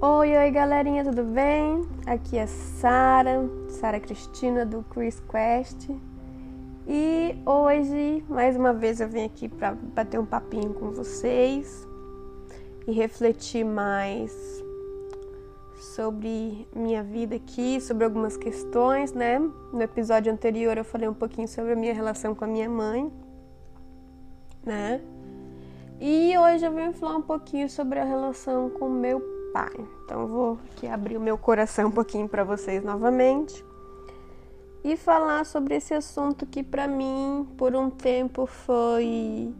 Oi, oi, galerinha, tudo bem? Aqui é Sara, Sara Cristina do Chris Quest. E hoje, mais uma vez, eu vim aqui para bater um papinho com vocês e refletir mais sobre minha vida aqui, sobre algumas questões, né? No episódio anterior eu falei um pouquinho sobre a minha relação com a minha mãe, né? E hoje eu vim falar um pouquinho sobre a relação com meu pai. Então eu vou aqui abrir o meu coração um pouquinho para vocês novamente e falar sobre esse assunto que para mim por um tempo foi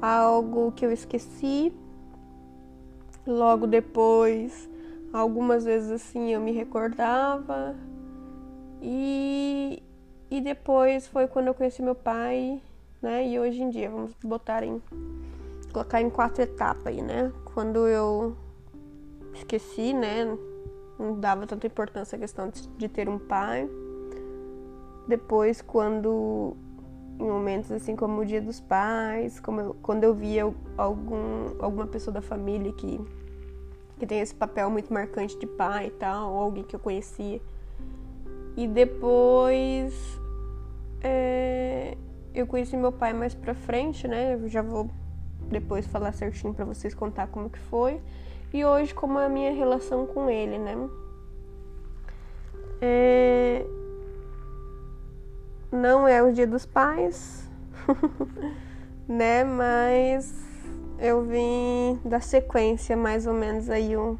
algo que eu esqueci. Logo depois, algumas vezes assim eu me recordava e e depois foi quando eu conheci meu pai, né? E hoje em dia vamos botar em colocar em quatro etapas aí, né? Quando eu esqueci, né? Não dava tanta importância à questão de ter um pai. Depois, quando em momentos assim como o Dia dos Pais, como eu, quando eu via algum, alguma pessoa da família que, que tem esse papel muito marcante de pai e tal, ou alguém que eu conhecia. E depois é, eu conheci meu pai mais pra frente, né? Eu já vou depois falar certinho para vocês contar como que foi e hoje como é a minha relação com ele, né? É... Não é o Dia dos Pais, né? Mas eu vim da sequência mais ou menos aí um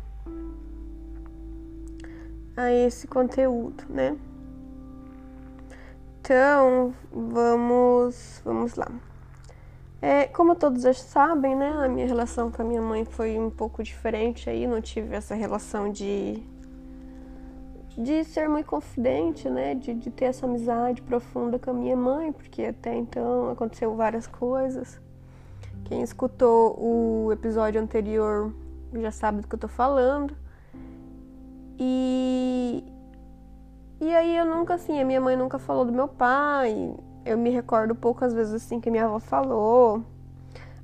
a esse conteúdo, né? Então, vamos, vamos lá. É, como todos já sabem, né, a minha relação com a minha mãe foi um pouco diferente aí, não tive essa relação de de ser muito confidente, né, de, de ter essa amizade profunda com a minha mãe, porque até então aconteceu várias coisas. Quem escutou o episódio anterior já sabe do que eu tô falando. E e aí eu nunca assim, a minha mãe nunca falou do meu pai, eu me recordo poucas vezes assim que minha avó falou.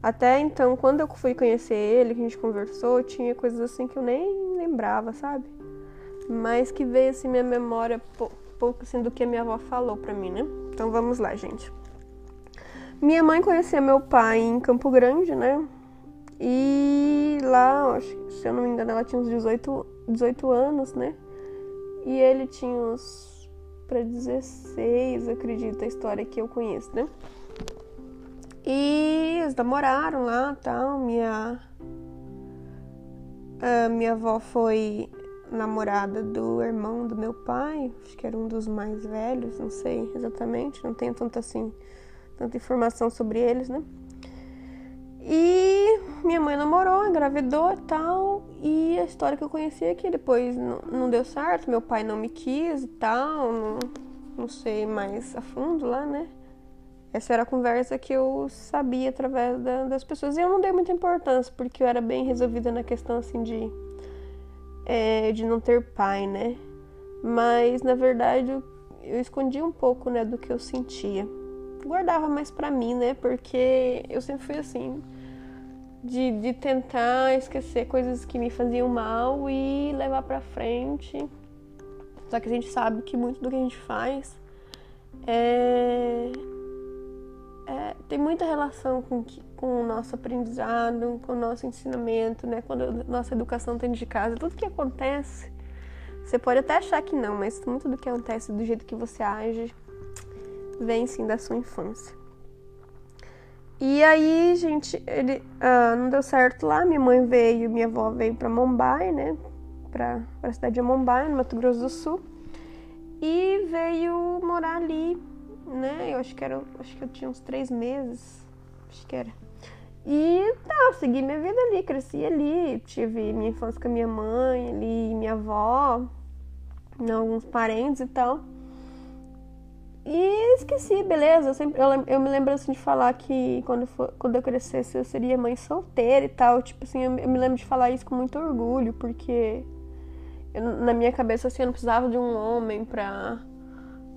Até então, quando eu fui conhecer ele, que a gente conversou, tinha coisas assim que eu nem lembrava, sabe? Mas que veio assim minha memória pouco assim do que minha avó falou pra mim, né? Então vamos lá, gente. Minha mãe conhecia meu pai em Campo Grande, né? E lá, se eu não me engano, ela tinha uns 18, 18 anos, né? E ele tinha uns para 16, acredito, a história que eu conheço, né? E eles namoraram lá, tal, minha a minha avó foi namorada do irmão do meu pai, acho que era um dos mais velhos, não sei exatamente, não tenho tanta assim, tanta informação sobre eles, né? E minha mãe namorou, engravidou e tal. E a história que eu conheci é que depois não, deu certo, meu pai não me quis e tal. Não, não sei mais a fundo lá, né? Essa era a conversa que eu sabia através da, das pessoas. E eu não dei muita importância, porque eu era bem resolvida na questão assim de, é, de não ter pai, né? Mas na verdade eu, eu escondi um pouco né, do que eu sentia. Guardava mais pra mim, né? Porque eu sempre fui assim de, de tentar esquecer coisas que me faziam mal e levar para frente. Só que a gente sabe que muito do que a gente faz é, é, tem muita relação com, com o nosso aprendizado, com o nosso ensinamento, né? Quando a nossa educação tem de casa, tudo que acontece, você pode até achar que não, mas muito do que acontece do jeito que você age vem sim da sua infância. E aí, gente, ele uh, não deu certo lá. Minha mãe veio, minha avó veio para Mumbai, né? Pra, pra cidade de Mumbai, no Mato Grosso do Sul. E veio morar ali, né? Eu acho que era, acho que eu tinha uns três meses, acho que era. E tá, segui minha vida ali, cresci ali, tive minha infância com a minha mãe ali, minha avó, alguns parentes e tal. E esqueci, beleza. Eu, sempre, eu, eu, me lembro assim de falar que quando, for, quando eu crescesse eu seria mãe solteira e tal. Tipo assim, eu, eu me lembro de falar isso com muito orgulho, porque eu, na minha cabeça assim, eu não precisava de um homem pra,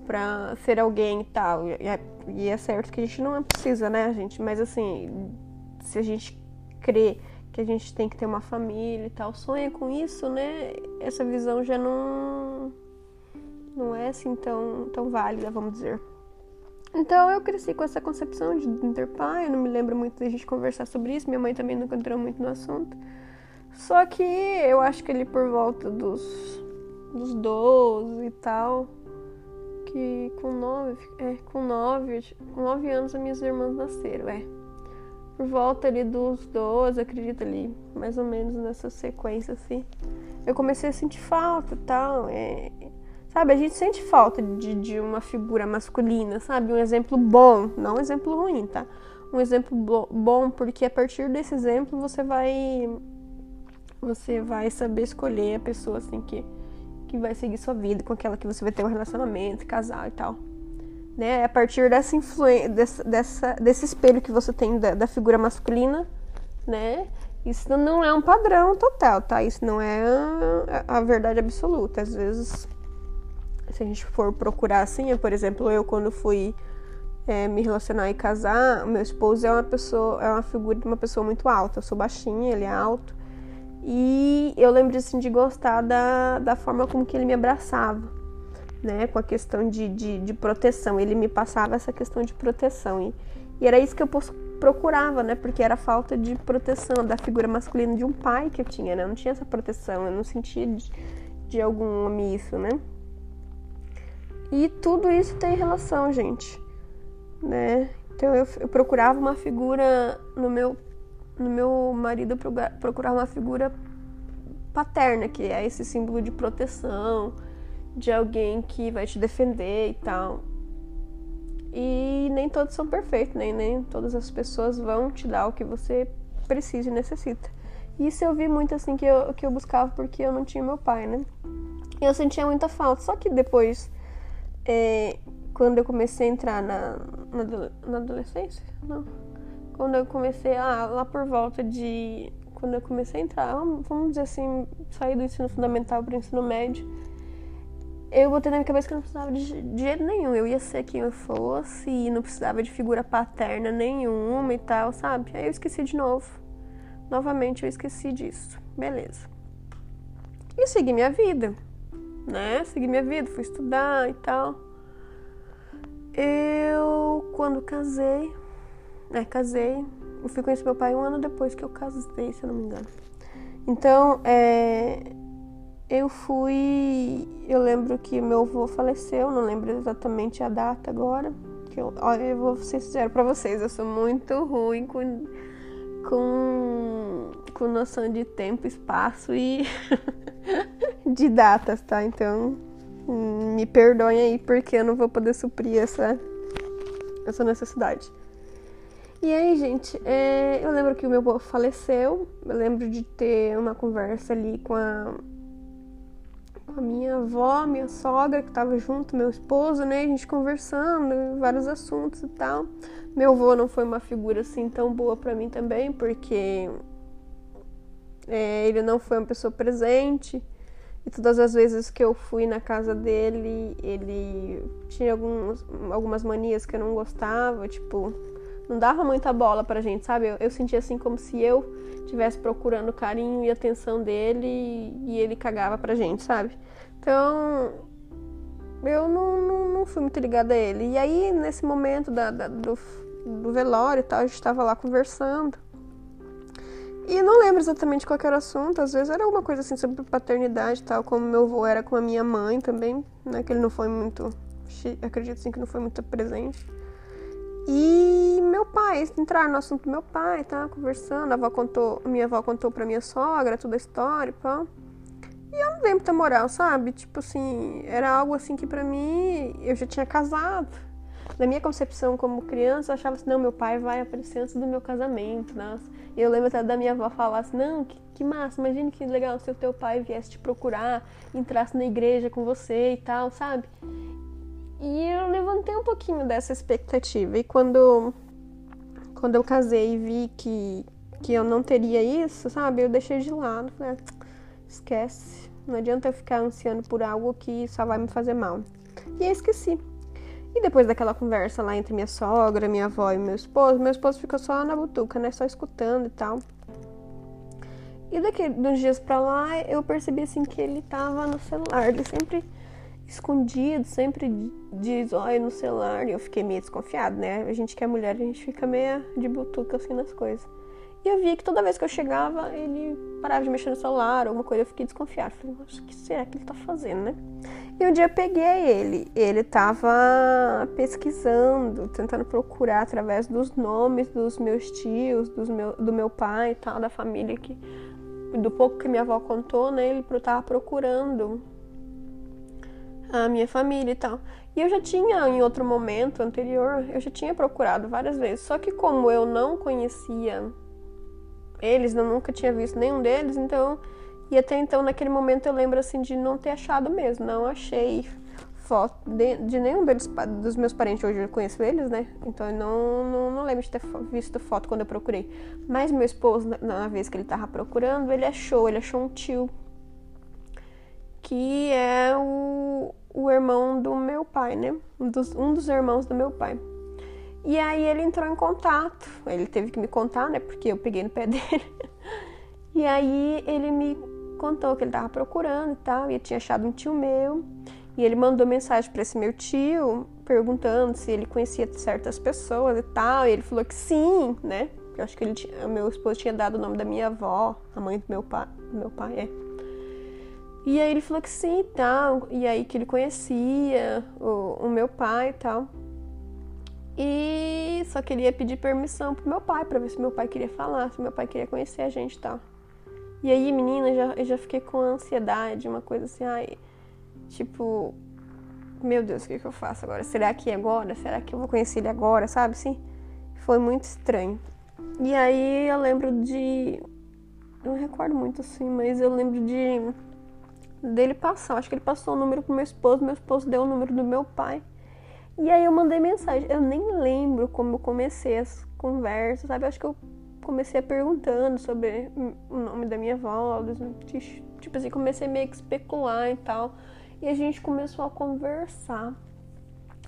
pra ser alguém e tal. E, é, e é certo que a gente não precisa, né, gente? Mas assim, se a gente crê que a gente tem que ter uma família e tal, sonha com isso, né? Essa visão já não não é assim tão tão válida, vamos dizer. Então eu cresci com essa concepção de ter pai, eu não me lembro muito da gente conversar sobre isso, minha mãe também nunca entrou muito no assunto. Só que eu acho que ele por volta dos, dos 12 e tal, que com 9, é, com 9, com 9 anos as minhas irmãs nasceram, é. Por volta ali dos 12, acredito ali, mais ou menos nessa sequência assim. Eu comecei a sentir falta e tal, é, Sabe, a gente sente falta de, de uma figura masculina, sabe? Um exemplo bom, não um exemplo ruim, tá? Um exemplo bom, porque a partir desse exemplo você vai você vai saber escolher a pessoa assim que que vai seguir sua vida, com aquela que você vai ter um relacionamento, casar e tal. Né? A partir dessa influência, dessa, dessa, desse espelho que você tem da, da figura masculina, né? Isso não é um padrão total, tá? Isso não é a, a verdade absoluta. Às vezes se a gente for procurar assim, por exemplo, eu quando fui é, me relacionar e casar, meu esposo é uma pessoa, é uma figura de uma pessoa muito alta. Eu sou baixinha, ele é alto. E eu lembro assim, de gostar da, da forma como que ele me abraçava, né? Com a questão de, de, de proteção. Ele me passava essa questão de proteção. E, e era isso que eu procurava, né? Porque era falta de proteção da figura masculina de um pai que eu tinha, né? Eu não tinha essa proteção, eu não sentia de, de algum homem isso, né? E tudo isso tem relação, gente, né? Então eu, eu procurava uma figura no meu no meu marido procurava uma figura paterna, que é esse símbolo de proteção, de alguém que vai te defender e tal. E nem todos são perfeitos, nem, nem todas as pessoas vão te dar o que você precisa e necessita. Isso eu vi muito assim que eu, que eu buscava porque eu não tinha meu pai, né? E eu sentia muita falta. Só que depois é, quando eu comecei a entrar na, na, na, adolescência, não. Quando eu comecei, ah, lá por volta de. Quando eu comecei a entrar, vamos dizer assim, sair do ensino fundamental para o ensino médio, eu botei na minha cabeça que eu não precisava de, jeito nenhum. Eu ia ser quem eu fosse e não precisava de figura paterna nenhuma e tal, sabe? Aí eu esqueci de novo. Novamente eu esqueci disso. Beleza. E segui minha vida né? Segui minha vida, fui estudar e tal. Eu, quando casei, né, casei, eu fui conhecer meu pai um ano depois que eu casei, se eu não me engano. Então, é, eu fui. Eu lembro que meu avô faleceu, não lembro exatamente a data agora. Que eu, olha, eu vou ser sincero pra vocês, eu sou muito ruim com, com, com noção de tempo, espaço e de datas, tá? Então, me perdoem aí porque eu não vou poder suprir essa, essa necessidade. E aí, gente, é, eu lembro que o meu avô faleceu. Eu lembro de ter uma conversa ali com a, com a minha avó, minha sogra, que tava junto, meu esposo, né? A gente conversando, vários assuntos e tal. Meu avô não foi uma figura assim tão boa para mim também, porque é, ele não foi uma pessoa presente. E todas as vezes que eu fui na casa dele, ele tinha alguns, algumas manias que eu não gostava, tipo, não dava muita bola pra gente, sabe? Eu, eu sentia assim como se eu estivesse procurando carinho e atenção dele e ele cagava pra gente, sabe? Então, eu não, não, não fui muito ligada a ele. E aí, nesse momento da, da do, do velório e tal, a gente tava lá conversando. E não lembro exatamente qual era o assunto, às vezes era alguma coisa assim sobre paternidade e tal, como meu avô era com a minha mãe também, né? Que ele não foi muito. Acredito assim que não foi muito presente. E meu pai, entrar no assunto do meu pai, tá? Conversando, a avó contou, minha avó contou pra minha sogra toda a história, pá. E eu não lembro da moral, sabe? Tipo assim, era algo assim que pra mim eu já tinha casado na minha concepção como criança, eu achava assim, não, meu pai vai aparecer antes do meu casamento, nossa. E eu lembro até da minha avó falar assim, não, que, que massa, imagine que legal se o teu pai viesse te procurar, entrasse na igreja com você e tal, sabe? E eu levantei um pouquinho dessa expectativa. E quando, quando eu casei e vi que, que eu não teria isso, sabe? Eu deixei de lado. Falei, ah, esquece. Não adianta eu ficar ansiando por algo que só vai me fazer mal. E eu esqueci. E depois daquela conversa lá entre minha sogra, minha avó e meu esposo, meu esposo ficou só na butuca, né? Só escutando e tal. E daqui uns dias pra lá, eu percebi assim que ele tava no celular. Ele sempre escondido, sempre de zóio no celular. E eu fiquei meio desconfiado, né? A gente que é mulher, a gente fica meio de butuca assim nas coisas. E eu vi que toda vez que eu chegava, ele parava de mexer no celular, alguma coisa, eu fiquei desconfiada. Falei, o que será que ele tá fazendo, né? E um dia eu peguei ele, ele tava pesquisando, tentando procurar através dos nomes dos meus tios, dos meu, do meu pai e tal, da família que. Do pouco que minha avó contou, né? Ele tava procurando a minha família e tal. E eu já tinha, em outro momento anterior, eu já tinha procurado várias vezes. Só que como eu não conhecia eles, eu nunca tinha visto nenhum deles, então. E até então, naquele momento, eu lembro assim de não ter achado mesmo. Não achei foto de, de nenhum deles, dos meus parentes. Hoje eu conheço eles, né? Então eu não, não, não lembro de ter visto foto quando eu procurei. Mas meu esposo, na, na vez que ele tava procurando, ele achou, ele achou um tio que é o, o irmão do meu pai, né? Um dos, um dos irmãos do meu pai. E aí ele entrou em contato. Ele teve que me contar, né? Porque eu peguei no pé dele. E aí ele me contou que ele tava procurando e tal. E tinha achado um tio meu. E ele mandou mensagem para esse meu tio perguntando se ele conhecia certas pessoas e tal. E ele falou que sim, né? Eu acho que ele tinha, meu esposo tinha dado o nome da minha avó, a mãe do meu pai, meu pai, é. E aí ele falou que sim e tal. E aí que ele conhecia o, o meu pai e tal. E só queria pedir permissão pro meu pai, para ver se meu pai queria falar, se meu pai queria conhecer a gente e tal. E aí, menina, já, eu já fiquei com ansiedade, uma coisa assim, ai, tipo, meu Deus, o que, que eu faço agora? Será que é agora? Será que eu vou conhecer ele agora, sabe? Sim. Foi muito estranho. E aí eu lembro de. Eu não recordo muito assim, mas eu lembro de dele passar. Acho que ele passou o número pro meu esposo, meu esposo deu o número do meu pai. E aí eu mandei mensagem. Eu nem lembro como eu comecei as conversas, sabe? Eu acho que eu comecei perguntando sobre o nome da minha avó, tipo assim, comecei meio que especular e tal. E a gente começou a conversar.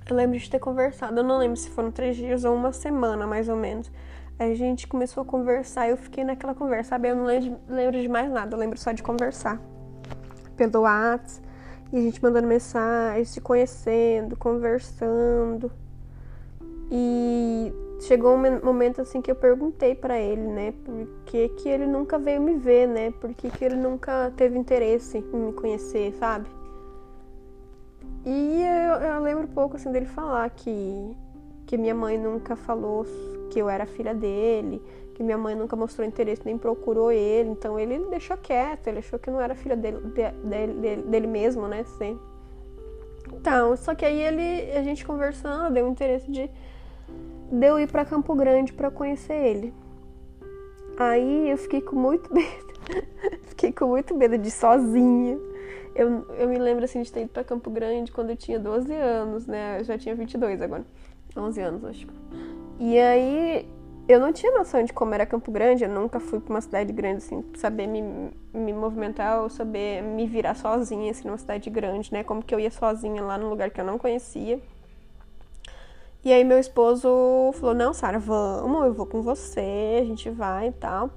Eu lembro de ter conversado, eu não lembro se foram três dias ou uma semana, mais ou menos. A gente começou a conversar e eu fiquei naquela conversa, sabe? Eu não lembro de mais nada, eu lembro só de conversar pelo WhatsApp e a gente mandando mensagem, se conhecendo, conversando. E chegou um momento assim que eu perguntei para ele, né, por que, que ele nunca veio me ver, né? Por que, que ele nunca teve interesse em me conhecer, sabe? E eu, eu lembro um pouco assim dele falar que que minha mãe nunca falou que eu era filha dele, que minha mãe nunca mostrou interesse nem procurou ele, então ele deixou quieto, ele achou que não era filha dele, dele, dele, dele mesmo, né? Sim. Então, só que aí ele, a gente conversando, deu interesse de, de eu ir para Campo Grande para conhecer ele. Aí eu fiquei com muito medo, fiquei com muito medo de ir sozinha. Eu, eu me lembro assim de ter ido para Campo Grande quando eu tinha 12 anos, né? Eu já tinha 22 agora. 11 anos, acho. E aí eu não tinha noção de como era Campo Grande, eu nunca fui para uma cidade grande, assim, saber me, me movimentar ou saber me virar sozinha, assim, numa cidade grande, né? Como que eu ia sozinha lá num lugar que eu não conhecia. E aí meu esposo falou, não, Sara, vamos, eu vou com você, a gente vai e tal.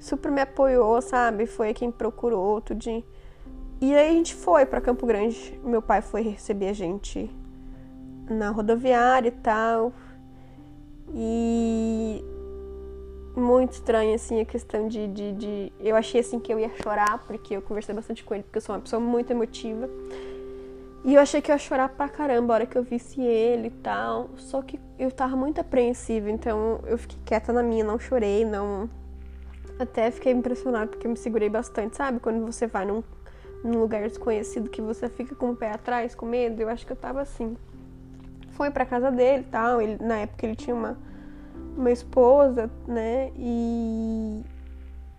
Super me apoiou, sabe? Foi quem procurou tudo. E aí a gente foi para Campo Grande. Meu pai foi receber a gente na rodoviária e tal. E muito estranho, assim, a questão de, de, de, Eu achei, assim, que eu ia chorar, porque eu conversei bastante com ele, porque eu sou uma pessoa muito emotiva. E eu achei que eu ia chorar pra caramba a hora que eu visse ele e tal. Só que eu tava muito apreensiva, então eu fiquei quieta na minha, não chorei, não. Até fiquei impressionada porque eu me segurei bastante, sabe? Quando você vai num, num lugar desconhecido que você fica com o pé atrás, com medo, eu acho que eu tava assim foi para casa dele e tal. Ele, na época ele tinha uma, uma esposa, né? E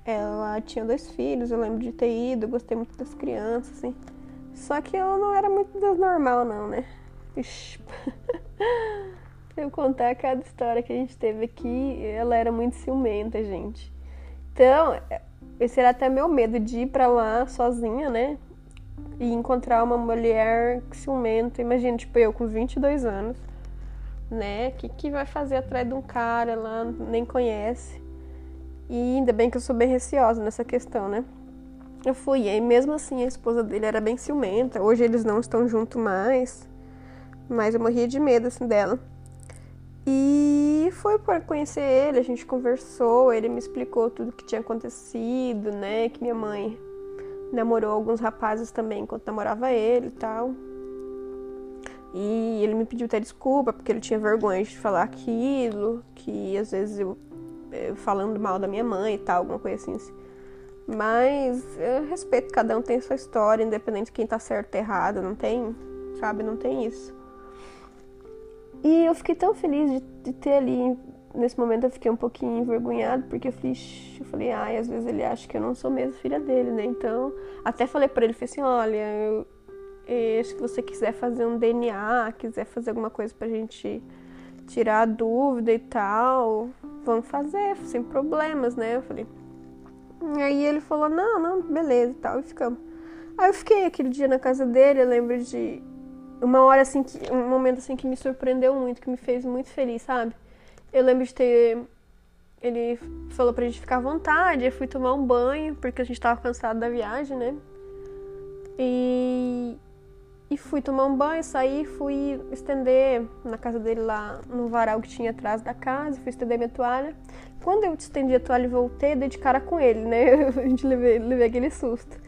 ela tinha dois filhos, eu lembro de ter ido, gostei muito das crianças, assim. Só que eu não era muito normal, não, né? Ixi. eu contar cada história que a gente teve aqui, ela era muito ciumenta, gente. Então, esse era até meu medo de ir pra lá sozinha, né? e encontrar uma mulher ciumenta. Imagina, tipo, eu com 22 anos, né? O que, que vai fazer atrás de um cara lá, nem conhece. E ainda bem que eu sou bem receosa nessa questão, né? Eu fui, e mesmo assim a esposa dele era bem ciumenta. Hoje eles não estão juntos mais, mas eu morria de medo assim dela. E foi para conhecer ele, a gente conversou, ele me explicou tudo que tinha acontecido, né? Que minha mãe namorou alguns rapazes também enquanto namorava ele e tal. E ele me pediu até desculpa porque ele tinha vergonha de falar aquilo, que às vezes eu, eu falando mal da minha mãe e tal, alguma coisa assim. Mas eu respeito, cada um tem sua história, independente de quem tá certo ou errado, não tem, sabe, não tem isso. E eu fiquei tão feliz de, de ter ali, nesse momento eu fiquei um pouquinho envergonhado, porque eu falei, eu falei, ai, às vezes ele acha que eu não sou mesmo filha dele, né? Então, até falei para ele, falei assim, olha, eu, eu, se você quiser fazer um DNA, quiser fazer alguma coisa pra gente tirar a dúvida e tal, vamos fazer, sem problemas, né? Eu falei. Aí ele falou, não, não, beleza e tal, e ficamos. Aí eu fiquei aquele dia na casa dele, eu lembro de uma hora assim, que, um momento assim que me surpreendeu muito, que me fez muito feliz, sabe? Eu lembro de ter. Ele falou pra gente ficar à vontade, eu fui tomar um banho, porque a gente tava cansado da viagem, né? E, e fui tomar um banho, saí, fui estender na casa dele lá no varal que tinha atrás da casa, fui estender minha toalha. Quando eu estendi a toalha e voltei, dei de cara com ele, né? A gente levei, levei aquele susto.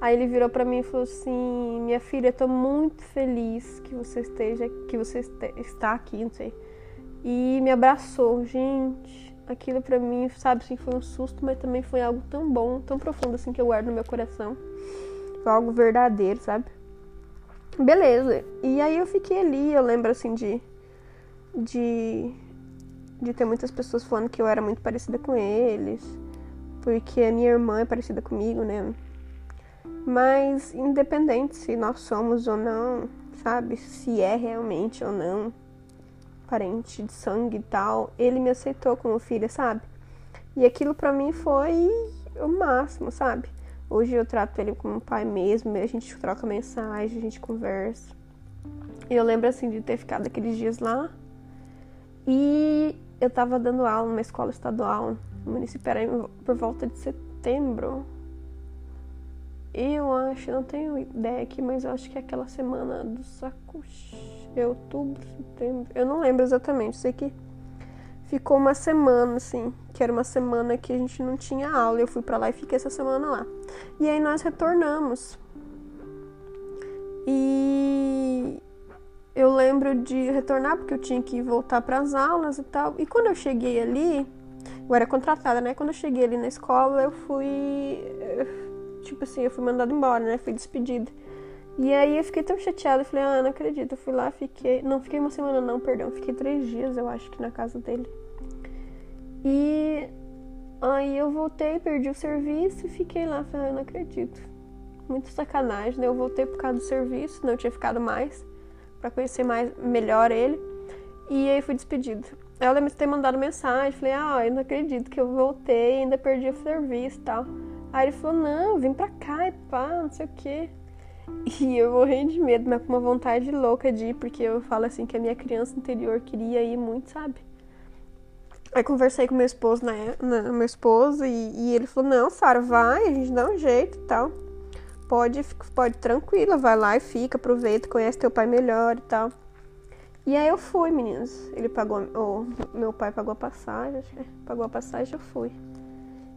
Aí ele virou para mim e falou assim: "Minha filha, tô muito feliz que você esteja, que você está aqui, não sei". E me abraçou, gente. Aquilo para mim, sabe, assim, foi um susto, mas também foi algo tão bom, tão profundo assim que eu guardo no meu coração. Foi algo verdadeiro, sabe? Beleza. E aí eu fiquei ali, eu lembro assim de de de ter muitas pessoas falando que eu era muito parecida com eles, porque a minha irmã é parecida comigo, né? Mas independente se nós somos ou não, sabe? Se é realmente ou não parente de sangue e tal, ele me aceitou como filha, sabe? E aquilo para mim foi o máximo, sabe? Hoje eu trato ele como pai mesmo, a gente troca mensagem, a gente conversa. E eu lembro assim de ter ficado aqueles dias lá. E eu tava dando aula numa escola estadual no município, era por volta de setembro, eu acho, não tenho ideia aqui, mas eu acho que é aquela semana do sacuxi, é outubro, setembro. Eu não lembro exatamente, sei que ficou uma semana, assim, que era uma semana que a gente não tinha aula. Eu fui para lá e fiquei essa semana lá. E aí nós retornamos. E eu lembro de retornar porque eu tinha que voltar para as aulas e tal. E quando eu cheguei ali, eu era contratada, né? Quando eu cheguei ali na escola, eu fui tipo assim, eu fui mandada embora, né? Fui despedida. E aí eu fiquei tão chateada, falei, ah, não acredito. Eu fui lá, fiquei. Não, fiquei uma semana não, perdão. Fiquei três dias, eu acho que na casa dele. E aí eu voltei, perdi o serviço e fiquei lá. Falei, ah, não acredito. Muito sacanagem, né? Eu voltei por causa do serviço, não tinha ficado mais. Para conhecer mais melhor ele. E aí fui despedida. Ela lembro de ter mandado mensagem, falei, ah, eu não acredito que eu voltei, ainda perdi o serviço e tal. Aí ele falou, não, vem pra cá e pá, não sei o quê. E eu morrendo de medo, mas com uma vontade louca de ir, porque eu falo assim que a minha criança interior queria ir muito, sabe? Aí conversei com meu esposo, né? Meu esposo, e, e ele falou, não, Sara, vai, a gente dá um jeito e tal. Pode, pode tranquila, vai lá e fica, aproveita, conhece teu pai melhor e tal. E aí eu fui, meninas. Ele pagou, oh, meu pai pagou a passagem, é, pagou a passagem, eu fui.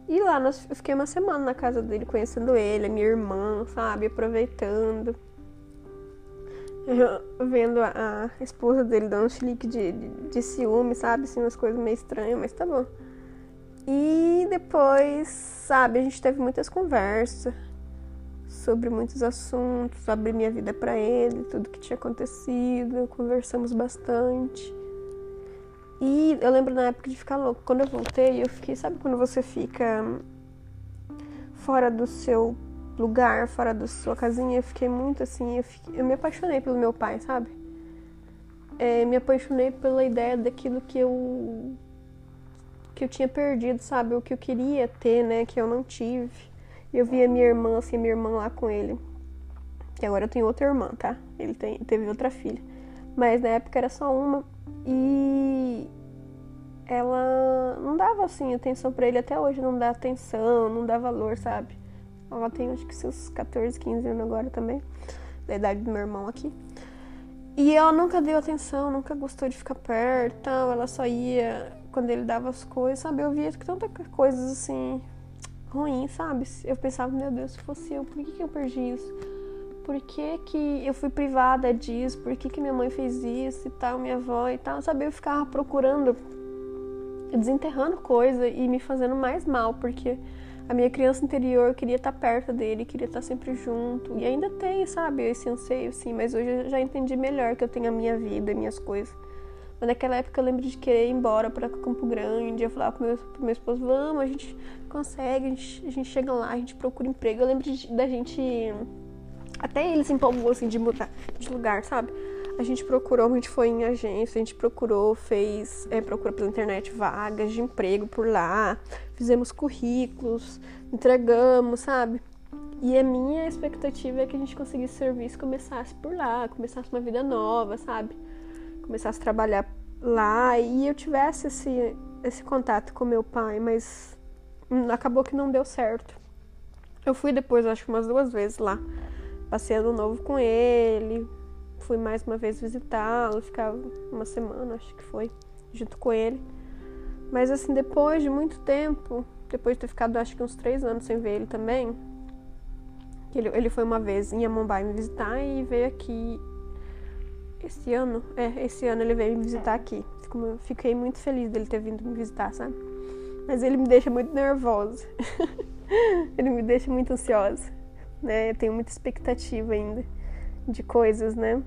E lá nós, eu fiquei uma semana na casa dele, conhecendo ele, minha irmã, sabe? Aproveitando. Eu, vendo a, a, esposa dele dando um chilique de, de, de ciúme, sabe? Assim, umas coisas meio estranhas, mas tá bom. E depois, sabe, a gente teve muitas conversas sobre muitos assuntos, abri minha vida para ele, tudo que tinha acontecido, conversamos bastante. E eu lembro na época de ficar louco. Quando eu voltei, eu fiquei, sabe quando você fica fora do seu lugar, fora da sua casinha? Eu fiquei muito assim, eu, fiquei, eu me apaixonei pelo meu pai, sabe? É, me apaixonei pela ideia daquilo que eu que eu tinha perdido, sabe? O que eu queria ter, né? Que eu não tive. Eu vi a minha irmã, assim, a minha irmã lá com ele. Que agora eu tenho outra irmã, tá? Ele tem, teve outra filha. Mas na época era só uma. E ela não dava assim atenção para ele até hoje, não dá atenção, não dá valor, sabe? Ela tem acho que seus 14, 15 anos agora também, da idade do meu irmão aqui. E ela nunca deu atenção, nunca gostou de ficar perto, ela só ia quando ele dava as coisas, sabe? Eu via tanta coisas assim ruins, sabe? Eu pensava, meu Deus, se fosse eu, por que, que eu perdi isso? Por que, que eu fui privada disso? Por que, que minha mãe fez isso e tal, minha avó e tal? Sabe? Eu ficava procurando, desenterrando coisa e me fazendo mais mal, porque a minha criança interior queria estar perto dele, queria estar sempre junto. E ainda tem, sabe, esse anseio, sim, mas hoje eu já entendi melhor que eu tenho a minha vida, minhas coisas. Mas naquela época eu lembro de querer ir embora para Campo Grande. Eu falava pro meu, pro meu esposo: vamos, a gente consegue, a gente, a gente chega lá, a gente procura emprego. Eu lembro de, da gente. Até ele se empolgou assim de mudar de lugar, sabe? A gente procurou, a gente foi em agência, a gente procurou, fez, é, procura pela internet vagas de emprego por lá, fizemos currículos, entregamos, sabe? E a minha expectativa é que a gente conseguisse serviço começasse por lá, começasse uma vida nova, sabe? Começasse a trabalhar lá e eu tivesse esse, esse contato com meu pai, mas acabou que não deu certo. Eu fui depois, acho que umas duas vezes lá, passei ano novo com ele, fui mais uma vez visitá-lo, ficava uma semana, acho que foi, junto com ele. Mas assim, depois de muito tempo, depois de ter ficado acho que uns três anos sem ver ele também, ele, ele foi uma vez em Amambai me visitar e veio aqui esse ano, é, esse ano ele veio me visitar aqui. Fiquei muito feliz dele ter vindo me visitar, sabe? Mas ele me deixa muito nervosa. ele me deixa muito ansiosa, né? Eu tenho muita expectativa ainda de coisas, né?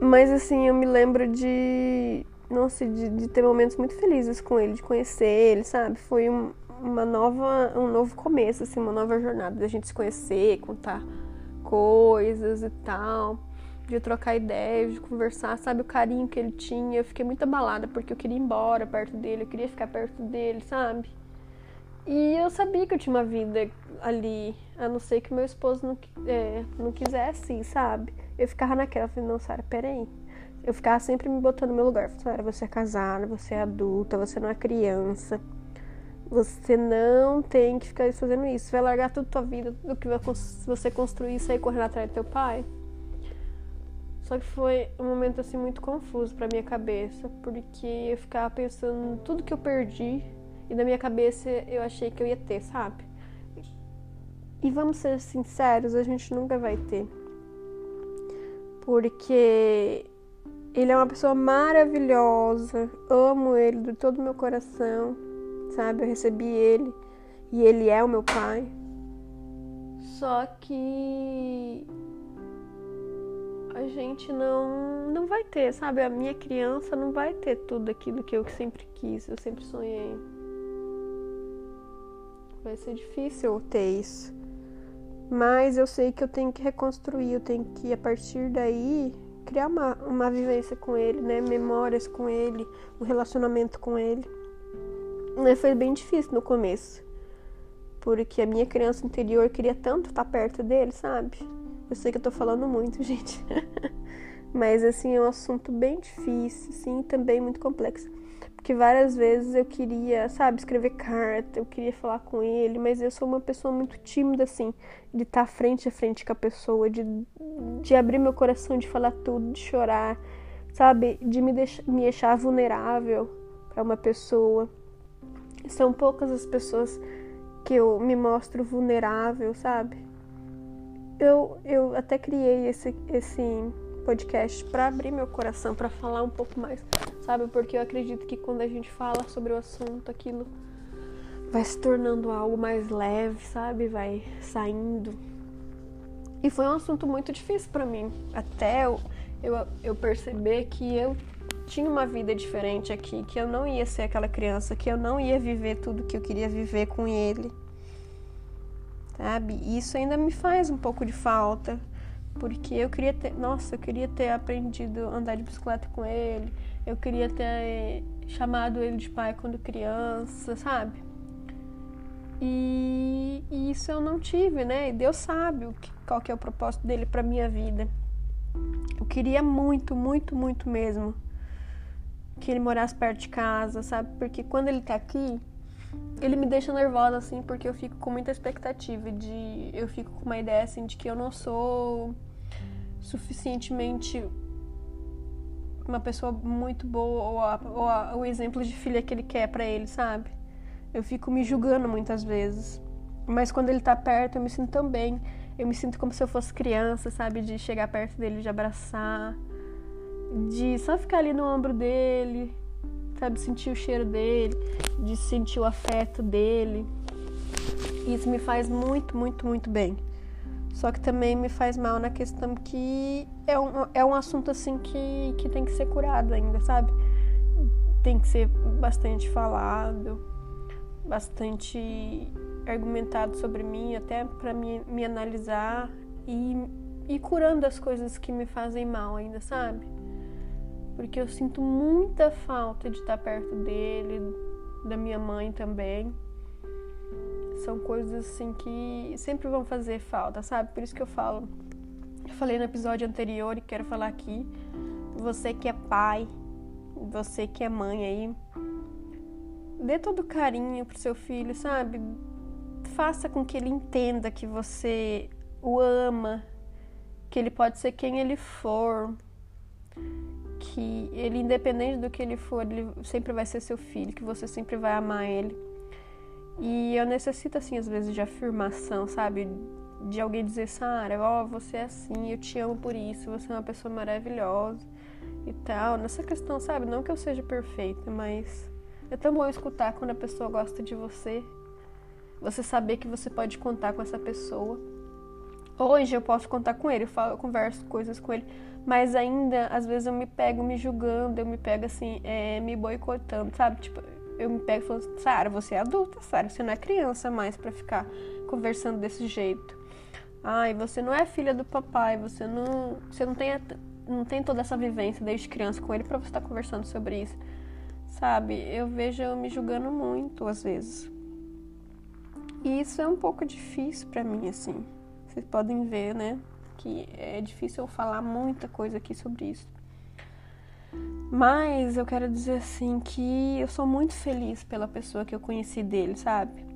Mas assim, eu me lembro de, nossa, de, de ter momentos muito felizes com ele, de conhecer ele, sabe? Foi um, uma nova, um novo começo, assim, uma nova jornada da gente se conhecer, contar coisas e tal de trocar ideias, de conversar, sabe? O carinho que ele tinha. Eu fiquei muito abalada porque eu queria ir embora perto dele, eu queria ficar perto dele, sabe? E eu sabia que eu tinha uma vida ali, a não ser que meu esposo não, é, não quisesse, sabe? Eu ficava naquela, falei, não, Sara, peraí. Eu ficava sempre me botando no meu lugar. Sara, você é casada, você é adulta, você não é criança. Você não tem que ficar fazendo isso. Você vai largar toda tua vida, tudo que você construir e sair correndo atrás do teu pai. Só que foi um momento assim muito confuso para minha cabeça, porque eu ficava pensando em tudo que eu perdi e na minha cabeça eu achei que eu ia ter, sabe? E vamos ser sinceros, a gente nunca vai ter. Porque ele é uma pessoa maravilhosa, amo ele de todo o meu coração, sabe? Eu recebi ele e ele é o meu pai. Só que a gente não não vai ter, sabe? A minha criança não vai ter tudo aquilo que eu sempre quis, eu sempre sonhei. Vai ser difícil ter isso. Mas eu sei que eu tenho que reconstruir, eu tenho que, a partir daí, criar uma, uma vivência com ele, né? Memórias com ele, um relacionamento com ele. Mas foi bem difícil no começo. Porque a minha criança interior queria tanto estar perto dele, sabe? Eu sei que eu tô falando muito, gente. Mas assim, é um assunto bem difícil, sim, também muito complexo. Porque várias vezes eu queria, sabe, escrever carta, eu queria falar com ele, mas eu sou uma pessoa muito tímida, assim, de estar frente a frente com a pessoa, de, de abrir meu coração, de falar tudo, de chorar, sabe, de me, deixar, me deixar vulnerável para uma pessoa. São poucas as pessoas que eu me mostro vulnerável, sabe? Eu, eu até criei esse, esse podcast para abrir meu coração, para falar um pouco mais, sabe? Porque eu acredito que quando a gente fala sobre o assunto, aquilo vai se tornando algo mais leve, sabe? Vai saindo. E foi um assunto muito difícil para mim, até eu, eu, eu perceber que eu tinha uma vida diferente aqui, que eu não ia ser aquela criança, que eu não ia viver tudo que eu queria viver com ele sabe? E isso ainda me faz um pouco de falta, porque eu queria ter, nossa, eu queria ter aprendido a andar de bicicleta com ele, eu queria ter chamado ele de pai quando criança, sabe? E, e isso eu não tive, né? E Deus sabe o que, qual que é o propósito dele para minha vida. Eu queria muito, muito, muito mesmo que ele morasse perto de casa, sabe? Porque quando ele tá aqui, ele me deixa nervosa, assim, porque eu fico com muita expectativa de. Eu fico com uma ideia, assim, de que eu não sou suficientemente uma pessoa muito boa ou, a, ou a, o exemplo de filha que ele quer para ele, sabe? Eu fico me julgando muitas vezes. Mas quando ele tá perto, eu me sinto tão bem. Eu me sinto como se eu fosse criança, sabe? De chegar perto dele, de abraçar, de só ficar ali no ombro dele, sabe? Sentir o cheiro dele, de sentir o afeto dele. Isso me faz muito, muito, muito bem. Só que também me faz mal na questão que é um, é um assunto assim que, que tem que ser curado ainda, sabe? Tem que ser bastante falado, bastante argumentado sobre mim, até para me, me analisar e, e curando as coisas que me fazem mal ainda, sabe? Porque eu sinto muita falta de estar perto dele, da minha mãe também. São coisas assim que sempre vão fazer falta, sabe? Por isso que eu falo. Eu falei no episódio anterior e quero falar aqui. Você que é pai, você que é mãe aí, dê todo carinho pro seu filho, sabe? Faça com que ele entenda que você o ama, que ele pode ser quem ele for, que ele, independente do que ele for, ele sempre vai ser seu filho, que você sempre vai amar ele. E eu necessito, assim, às vezes, de afirmação, sabe? De alguém dizer, Sara, ó, oh, você é assim, eu te amo por isso, você é uma pessoa maravilhosa e tal. Nessa questão, sabe? Não que eu seja perfeita, mas é tão bom escutar quando a pessoa gosta de você. Você saber que você pode contar com essa pessoa. Hoje eu posso contar com ele, eu, falo, eu converso coisas com ele, mas ainda às vezes eu me pego me julgando, eu me pego assim, é, me boicotando, sabe? Tipo, eu me pego falando, Sara, você é adulta, Sara, você não é criança mais para ficar conversando desse jeito. Ai, você não é filha do papai, você não, você não tem, não tem toda essa vivência desde criança com ele para você estar tá conversando sobre isso. Sabe? Eu vejo eu me julgando muito às vezes. E isso é um pouco difícil para mim assim. Vocês podem ver, né, que é difícil eu falar muita coisa aqui sobre isso. Mas eu quero dizer assim que eu sou muito feliz pela pessoa que eu conheci dele, sabe?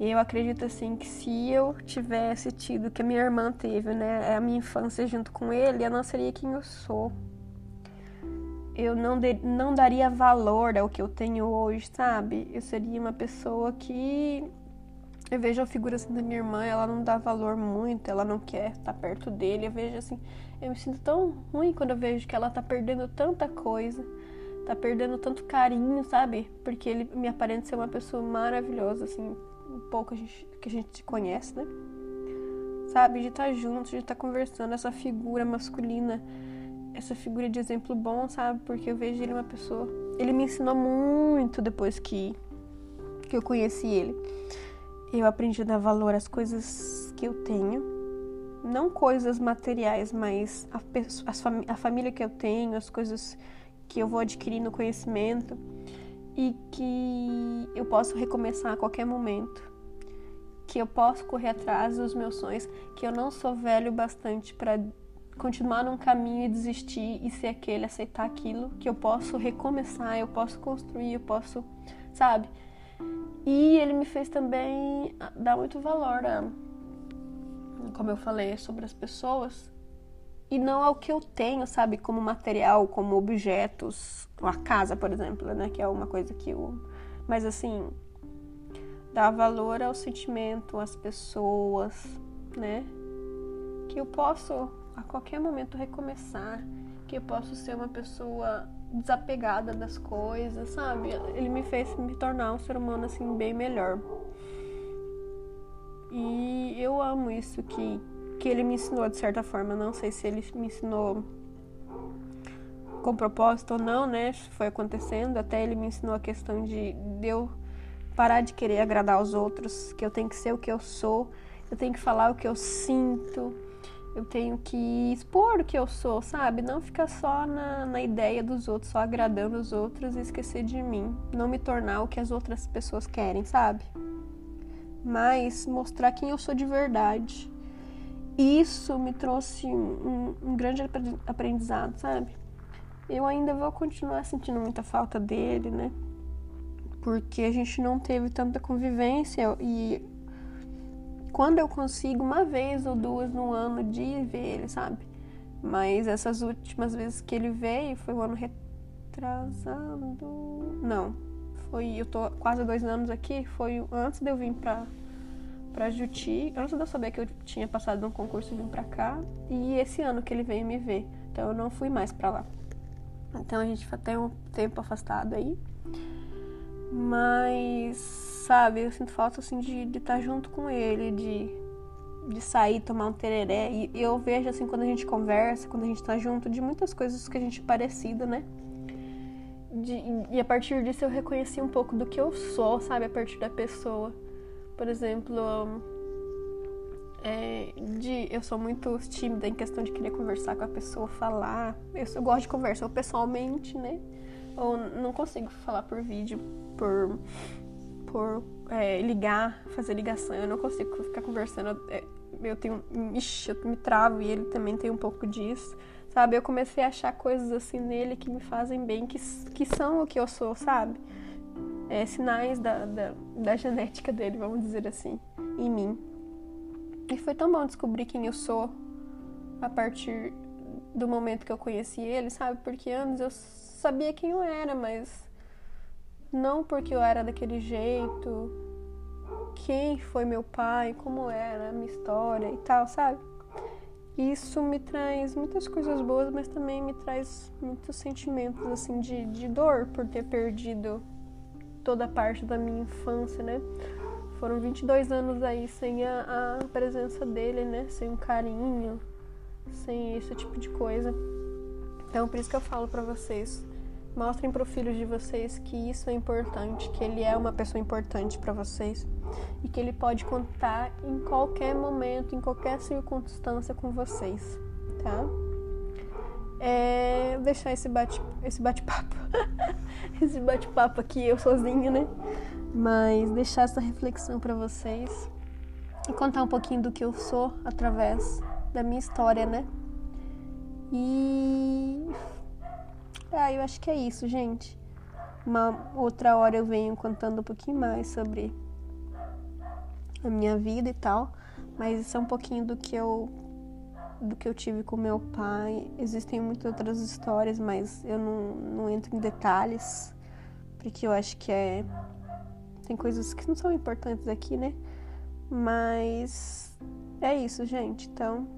Eu acredito assim que se eu tivesse tido que a minha irmã teve, né, a minha infância junto com ele, eu não seria quem eu sou. Eu não, de, não daria valor ao que eu tenho hoje, sabe? Eu seria uma pessoa que eu vejo a figura assim da minha irmã, ela não dá valor muito, ela não quer estar perto dele. Eu vejo assim, eu me sinto tão ruim quando eu vejo que ela tá perdendo tanta coisa, tá perdendo tanto carinho, sabe? Porque ele me aparenta ser uma pessoa maravilhosa, assim, um pouco a gente, que a gente conhece, né? Sabe? De estar tá junto, de estar tá conversando, essa figura masculina, essa figura de exemplo bom, sabe? Porque eu vejo ele uma pessoa. Ele me ensinou muito depois que, que eu conheci ele eu aprendi a dar valor às coisas que eu tenho, não coisas materiais, mas a, a, a família que eu tenho, as coisas que eu vou adquirir no conhecimento e que eu posso recomeçar a qualquer momento, que eu posso correr atrás dos meus sonhos, que eu não sou velho bastante para continuar num caminho e desistir e ser aquele, aceitar aquilo, que eu posso recomeçar, eu posso construir, eu posso, sabe? E ele me fez também dar muito valor a, como eu falei, sobre as pessoas e não ao que eu tenho, sabe, como material, como objetos, a casa, por exemplo, né, que é uma coisa que eu, mas assim, dar valor ao sentimento, às pessoas, né? Que eu posso a qualquer momento recomeçar, que eu posso ser uma pessoa desapegada das coisas, sabe? Ele me fez me tornar um ser humano assim bem melhor. E eu amo isso que que ele me ensinou de certa forma, não sei se ele me ensinou com propósito ou não, né? Foi acontecendo, até ele me ensinou a questão de, de eu parar de querer agradar aos outros, que eu tenho que ser o que eu sou, eu tenho que falar o que eu sinto, eu tenho que expor o que eu sou, sabe? Não ficar só na, na ideia dos outros, só agradando os outros e esquecer de mim. Não me tornar o que as outras pessoas querem, sabe? Mas mostrar quem eu sou de verdade. Isso me trouxe um, um grande aprendizado, sabe? eu ainda vou continuar sentindo muita falta dele, né? Porque a gente não teve tanta convivência e quando eu consigo uma vez ou duas no ano de ver ele, sabe? Mas essas últimas vezes que ele veio foi o ano retrasado. Não, foi. Eu tô quase dois anos aqui. Foi antes de eu vir pra, pra Juti, antes de eu saber que eu tinha passado num concurso e vim pra cá. E esse ano que ele veio me ver. Então eu não fui mais pra lá. Então a gente tem um tempo afastado aí. Mas, sabe, eu sinto falta assim de estar tá junto com ele, de de sair, tomar um tereré. E eu vejo, assim, quando a gente conversa, quando a gente tá junto, de muitas coisas que a gente é parecido, né? De, e a partir disso eu reconheci um pouco do que eu sou, sabe? A partir da pessoa. Por exemplo, é, de, eu sou muito tímida em questão de querer conversar com a pessoa, falar. Eu, eu gosto de conversar pessoalmente, né? Ou não consigo falar por vídeo, por, por é, ligar, fazer ligação. Eu não consigo ficar conversando. Eu tenho. Ixi, eu me travo e ele também tem um pouco disso. Sabe? Eu comecei a achar coisas assim nele que me fazem bem, que, que são o que eu sou, sabe? É, sinais da, da, da genética dele, vamos dizer assim, em mim. E foi tão bom descobrir quem eu sou a partir do momento que eu conheci ele, sabe? Porque antes eu sabia quem eu era, mas não porque eu era daquele jeito, quem foi meu pai, como era a minha história e tal, sabe? Isso me traz muitas coisas boas, mas também me traz muitos sentimentos assim de, de dor por ter perdido toda a parte da minha infância, né? Foram 22 anos aí sem a, a presença dele, né? Sem um carinho, sem esse tipo de coisa. Então, por isso que eu falo para vocês, Mostrem para o filho de vocês que isso é importante, que ele é uma pessoa importante para vocês e que ele pode contar em qualquer momento, em qualquer circunstância com vocês, tá? É, deixar esse bate esse bate-papo, esse bate-papo aqui eu sozinha, né? Mas deixar essa reflexão para vocês e contar um pouquinho do que eu sou através da minha história, né? E ah, eu acho que é isso, gente. Uma outra hora eu venho contando um pouquinho mais sobre a minha vida e tal, mas isso é um pouquinho do que eu do que eu tive com meu pai. Existem muitas outras histórias, mas eu não, não entro em detalhes, porque eu acho que é tem coisas que não são importantes aqui, né? Mas é isso, gente. Então,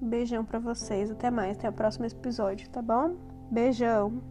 beijão para vocês. Até mais, até o próximo episódio, tá bom? Beijão!